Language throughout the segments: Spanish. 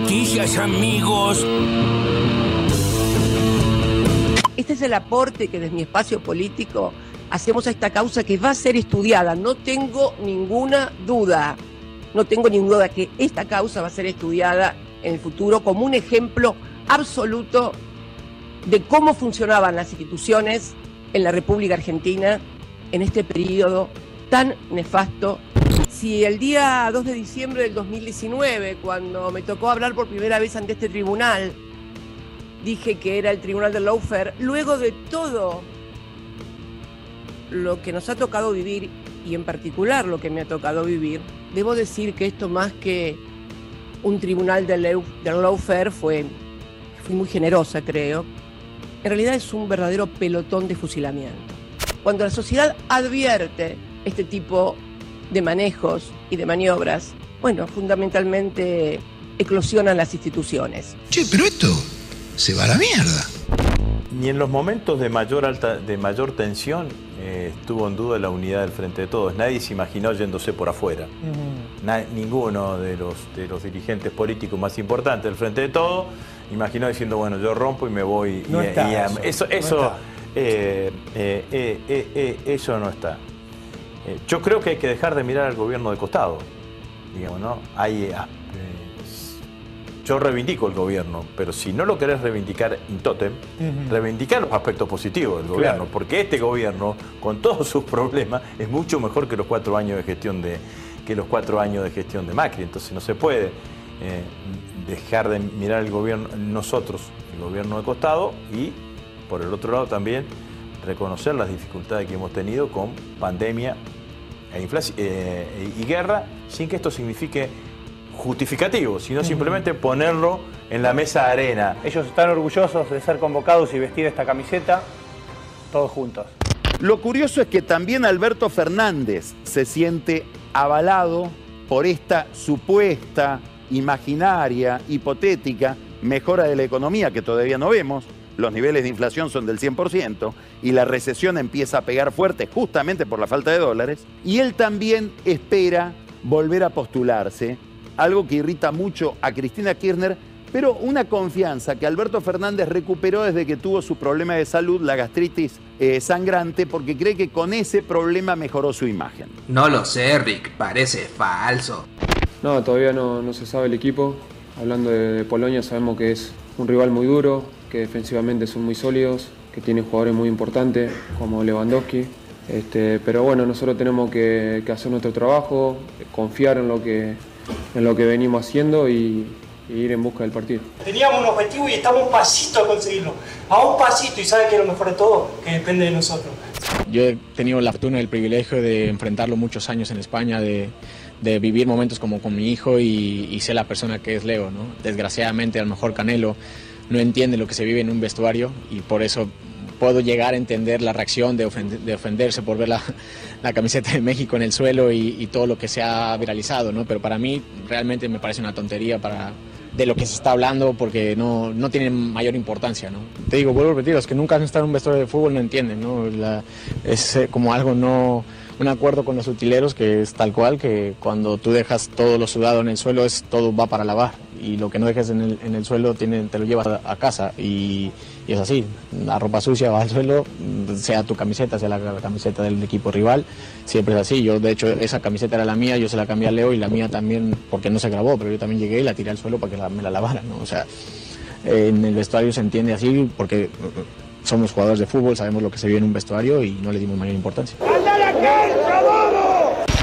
noticias, amigos. Este es el aporte que desde mi espacio político hacemos a esta causa que va a ser estudiada. No tengo ninguna duda, no tengo ninguna duda que esta causa va a ser estudiada en el futuro como un ejemplo absoluto de cómo funcionaban las instituciones en la República Argentina en este periodo tan nefasto. Si el día 2 de diciembre del 2019, cuando me tocó hablar por primera vez ante este tribunal, dije que era el tribunal del lawfare, luego de todo lo que nos ha tocado vivir, y en particular lo que me ha tocado vivir, debo decir que esto más que un tribunal del, del lawfare fue, fui muy generosa creo, en realidad es un verdadero pelotón de fusilamiento. Cuando la sociedad advierte este tipo de manejos y de maniobras, bueno, fundamentalmente eclosionan las instituciones. Che, pero esto se va a la mierda. Ni en los momentos de mayor, alta, de mayor tensión eh, estuvo en duda la unidad del Frente de Todos. Nadie se imaginó yéndose por afuera. ninguno de los, de los dirigentes políticos más importantes del Frente de Todos imaginó diciendo, bueno, yo rompo y me voy. No y, está y, eso, eso, no eso, está. eh, eh, eh, eh, eh, eso no está. Eh, yo creo que hay que dejar de mirar al gobierno de costado. Digamos, ¿no? Hay, ah, eh, yo reivindico el gobierno, pero si no lo querés reivindicar in totem, reivindicar los aspectos positivos del gobierno, Claro. porque este gobierno, con todos sus problemas, es mucho mejor que los cuatro años de gestión de, que los cuatro años de gestión de Macri. Entonces no se puede eh, dejar de mirar el gobierno, nosotros, el gobierno de costado, y por el otro lado también reconocer las dificultades que hemos tenido con pandemia e inflación, eh, y guerra, sin que esto signifique justificativo, sino simplemente ponerlo en la mesa de arena. Ellos están orgullosos de ser convocados y vestir esta camiseta todos juntos. Lo curioso es que también Alberto Fernández se siente avalado por esta supuesta, imaginaria, hipotética mejora de la economía que todavía no vemos. Los niveles de inflación son del 100% y la recesión empieza a pegar fuerte justamente por la falta de dólares. Y él también espera volver a postularse, algo que irrita mucho a Cristina Kirchner, pero una confianza que Alberto Fernández recuperó desde que tuvo su problema de salud, la gastritis eh, sangrante, porque cree que con ese problema mejoró su imagen. No lo sé, Rick, parece falso. No, todavía no, no se sabe el equipo. Hablando de, de Polonia, sabemos que es un rival muy duro, que defensivamente son muy sólidos, que tiene jugadores muy importantes como Lewandowski. Este, pero bueno, nosotros tenemos que, que hacer nuestro trabajo, confiar en lo que, en lo que venimos haciendo y, y ir en busca del partido. Teníamos un objetivo y estamos un pasito a conseguirlo. A un pasito y sabe que lo mejor de todo, que depende de nosotros. Yo he tenido la fortuna y el privilegio de enfrentarlo muchos años en España, de, de vivir momentos como con mi hijo y, y ser la persona que es Leo. ¿no? Desgraciadamente, a lo mejor Canelo no entiende lo que se vive en un vestuario y por eso puedo llegar a entender la reacción de, ofend- de ofenderse por ver la, camiseta de México en el suelo y, todo lo que se ha viralizado, ¿no? Pero para mí realmente me parece una tontería para, de lo que se está hablando porque no, no tiene mayor importancia, ¿no? Te digo, vuelvo a repetir, los que nunca han estado en un vestuario de fútbol no entienden, ¿no? Es eh, como algo no... Un acuerdo con los utileros que es tal cual, que cuando tú dejas todo lo sudado en el suelo, es todo va para lavar. Y lo que no dejes en el, en el suelo te lo llevas a, casa. Y, y es así, la ropa sucia va al suelo, sea tu camiseta, sea la, camiseta del equipo rival, siempre es así. Yo, de hecho, esa camiseta era la mía, yo se la cambié a Leo y la mía también, porque no se grabó, pero yo también llegué y la tiré al suelo para que me la lavara, ¿no? O sea, en el vestuario se entiende así porque uh, somos jugadores de fútbol, sabemos lo que se vive en un vestuario y no le dimos mayor importancia.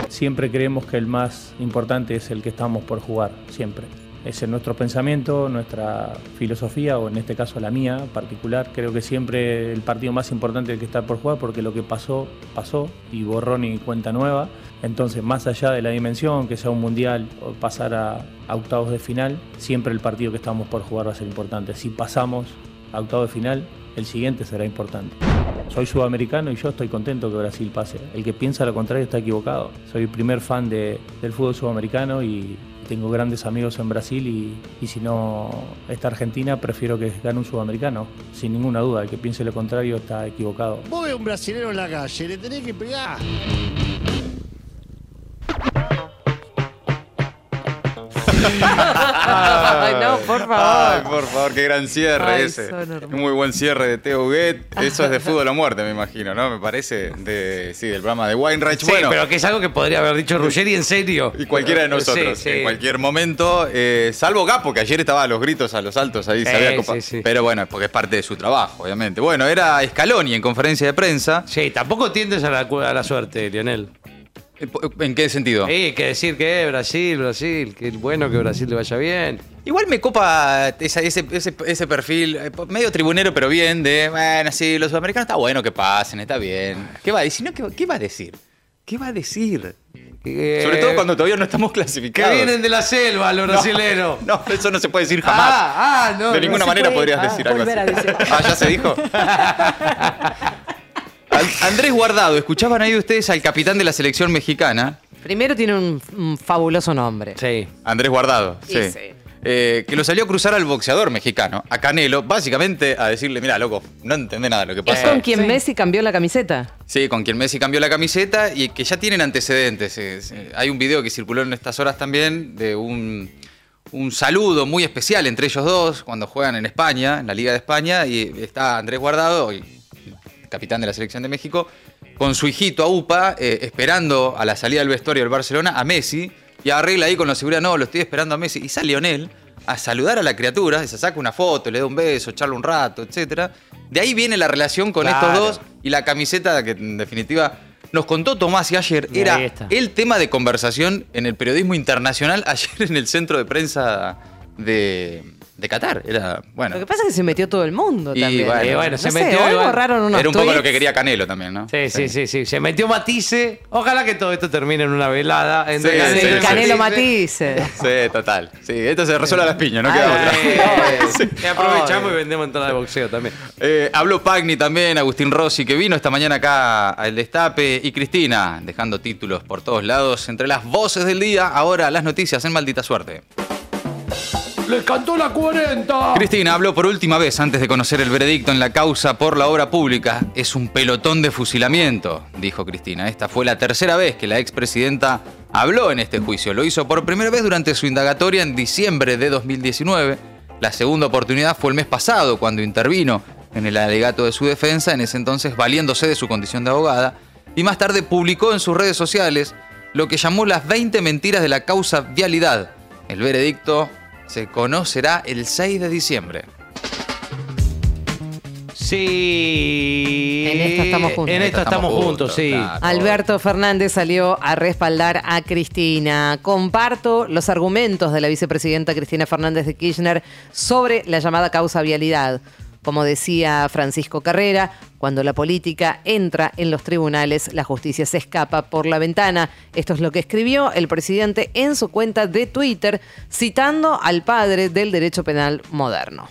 Siempre creemos que el más importante es el que estamos por jugar, siempre. Es nuestro pensamiento, nuestra filosofía, o en este caso la mía particular. Creo que siempre el partido más importante es el que está por jugar, porque lo que pasó, pasó, y borrón y cuenta nueva. Entonces, más allá de la dimensión, que sea un mundial o pasar a, a octavos de final, siempre el partido que estamos por jugar va a ser importante. Si pasamos a octavos de final, el siguiente será importante. Soy sudamericano y yo estoy contento que Brasil pase. El que piensa lo contrario está equivocado. Soy el primer fan de- del fútbol sudamericano y tengo grandes amigos en Brasil y, y si no está Argentina, prefiero que gane un sudamericano. Sin ninguna duda, el que piense lo contrario está equivocado. Vos ves un brasilero en la calle, le tenés que pegar. Ay, no, por favor. Ay, por favor, qué gran cierre Ay, ese. muy buen cierre de Teo Huguet. Eso es de fútbol a muerte, me imagino, ¿no? Me parece de, sí, del programa de Weinreich. Sí, bueno, pero que es algo que podría haber dicho Ruggeri en serio. y cualquiera de nosotros, Sí, sí. en cualquier momento, eh, salvo Gapo, que ayer estaba a los gritos, a los altos ahí, se había copa- sí, sí. Pero bueno, porque es parte de su trabajo, obviamente. Bueno, era Scaloni en conferencia de prensa. Sí, tampoco tiendes a la, cu- a la suerte, Lionel. Eh, ¿En qué sentido? Sí, que decir que Brasil, Brasil, que es bueno que Brasil le vaya bien. Igual me copa esa- ese, ese- ese perfil, eh, medio tribunero, pero bien, de, bueno, sí, los sudamericanos está bueno que pasen, está bien. ¿Qué va a decir? No, ¿qué, qué va a decir? ¿Qué va a decir? Sobre todo cuando todavía no estamos Que clasificados. vienen de la selva los No, brasileros. No, eso no se puede decir jamás. Ah, ah, no. de no ninguna se manera puede. podrías Ah, decir algo así. volver a decir. Ah, ya se dijo. An- Andrés Guardado, ¿escuchaban ahí ustedes al capitán de la selección mexicana? Primero tiene un, un fabuloso nombre. Sí. Andrés Guardado, sí. Sí. Eh, que lo salió a cruzar al boxeador mexicano, a Canelo, básicamente a decirle, mira, loco, no entendés nada de lo que Es pasa. con quien Messi cambió la camiseta. Sí, con quien Messi cambió la camiseta y que ya tienen antecedentes. Eh, Hay un video que circuló en estas horas también de un, un saludo muy especial entre ellos dos cuando juegan en España, en la Liga de España, y está Andrés Guardado, el capitán de la selección de México, con su hijito a UPA, eh, esperando a la salida del vestuario del Barcelona a Messi, y arregla ahí con la seguridad, no, lo estoy esperando a Messi, y sale Lionel a saludar a la criatura, se saca una foto, le da un beso, charla un rato, etc. De ahí viene la relación con Claro. estos dos y la camiseta que en definitiva nos contó Tomás y ayer Y era el tema de conversación en el periodismo internacional ayer en el centro de prensa de, de Qatar. Era, bueno, Lo que pasa es que se metió todo el mundo Y también. bueno, Y bueno, No se sé, metió hoy borraron unos era un poco lo que quería Canelo también, ¿no? Sí, sí, sí, sí. Se metió Matisse. Ojalá que todo esto termine en una velada. Entre Sí, Canelo sí. Canelo Matisse. Sí, total. Sí, esto se resuelve a las piñas, no queda otra. Eh, Y aprovechamos y vendemos entrada de boxeo también. Eh, habló Pagni también, Agustín Rossi, que vino esta mañana acá al Destape, y Cristina, dejando títulos por todos lados. Entre las voces del día, ahora las noticias en Maldita Suerte. ¡Les cantó la 40! Cristina habló por última vez antes de conocer el veredicto en la causa por la obra pública. Es un pelotón de fusilamiento, dijo Cristina. Esta fue la tercera vez que la expresidenta habló en este juicio. Lo hizo por primera vez durante su indagatoria en diciembre de 2019. La segunda oportunidad fue el mes pasado, cuando intervino en el alegato de su defensa, en ese entonces valiéndose de su condición de abogada. Y más tarde publicó en sus redes sociales lo que llamó las 20 mentiras de la causa vialidad. El veredicto se conocerá el 6 de diciembre. Sí. En esta estamos juntos. En esta estamos juntos, sí. claro. Alberto Fernández salió a respaldar a Cristina. Comparto los argumentos de la vicepresidenta Cristina Fernández de Kirchner sobre la llamada causa vialidad. Como decía Francisco Carrera, cuando la política entra en los tribunales, la justicia se escapa por la ventana. Esto es lo que escribió el presidente en su cuenta de Twitter, citando al padre del derecho penal moderno.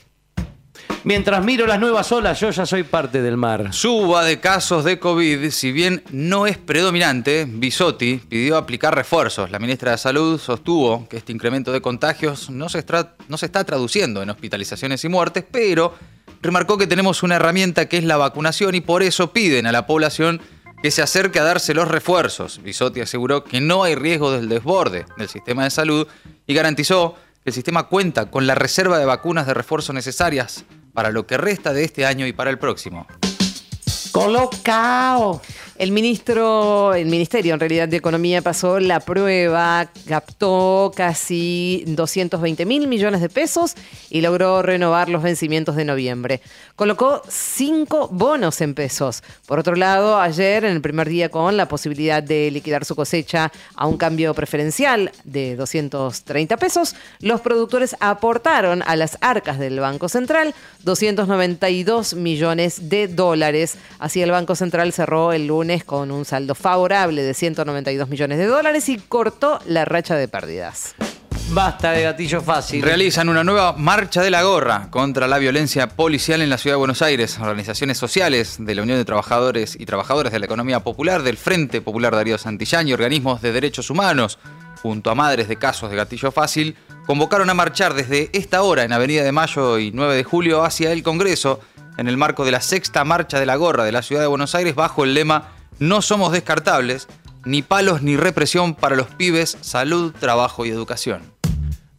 Mientras miro las nuevas olas, yo ya soy parte del mar. Suba de casos de COVID, si bien no es predominante, Bisotti pidió aplicar refuerzos. La ministra de Salud sostuvo que este incremento de contagios no se, no se está traduciendo en hospitalizaciones y muertes, pero remarcó que tenemos una herramienta que es la vacunación y por eso piden a la población que se acerque a darse los refuerzos. Bisotti aseguró que no hay riesgo del desborde del sistema de salud y garantizó que el sistema cuenta con la reserva de vacunas de refuerzo necesarias para lo que resta de este año y para el próximo. Colocao. El ministro, el Ministerio en realidad de Economía pasó la prueba, captó casi 220 mil millones de pesos y logró renovar los vencimientos de noviembre. Colocó cinco bonos en pesos. Por otro lado, ayer, en el primer día con la posibilidad de liquidar su cosecha a un cambio preferencial de 230 pesos, los productores aportaron a las arcas del Banco Central 292 millones de dólares. Así el Banco Central cerró el lunes con un saldo favorable de 192 millones de dólares y cortó la racha de pérdidas. Basta de gatillo fácil. Realizan una nueva marcha de la gorra contra la violencia policial en la ciudad de Buenos Aires. Organizaciones sociales de la Unión de Trabajadores y Trabajadoras de la Economía Popular, del Frente Popular Darío Santillán y organismos de derechos humanos, junto a madres de casos de gatillo fácil, convocaron a marchar desde esta hora en Avenida de Mayo y 9 de Julio hacia el Congreso en el marco de la sexta marcha de la gorra de la ciudad de Buenos Aires bajo el lema No somos descartables, ni palos ni represión para los pibes, salud, trabajo y educación.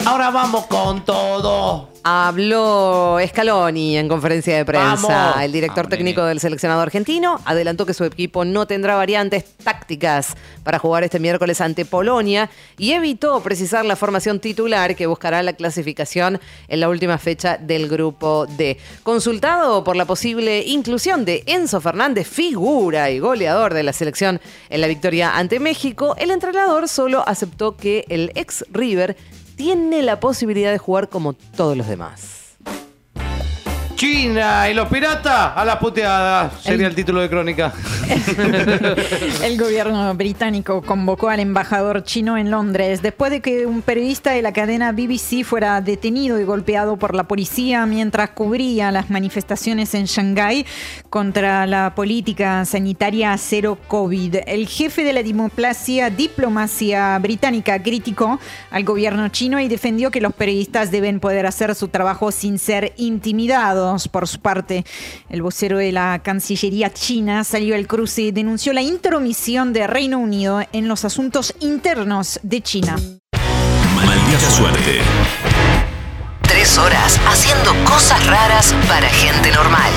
Ahora vamos con todo. Habló Scaloni en conferencia de prensa. Vamos. El director técnico del seleccionado argentino adelantó que su equipo no tendrá variantes tácticas para jugar este miércoles ante Polonia y evitó precisar la formación titular que buscará la clasificación en la última fecha del grupo D. Consultado por la posible inclusión de Enzo Fernández, figura y goleador de la selección en la victoria ante México, el entrenador solo aceptó que el ex River tiene la posibilidad de jugar como todos los demás. China y los piratas a la puteada. Sería el título de crónica. El gobierno británico convocó al embajador chino en Londres después de que un periodista de la cadena BBC fuera detenido y golpeado por la policía mientras cubría las manifestaciones en Shanghái contra la política sanitaria cero COVID. El jefe de la diplomacia, diplomacia británica criticó al gobierno chino y defendió que los periodistas deben poder hacer su trabajo sin ser intimidados. Por su parte, el vocero de la Cancillería china salió al cruce y denunció la intromisión de Reino Unido en los asuntos internos de China. Maldita suerte. Tres horas haciendo cosas raras para gente normal.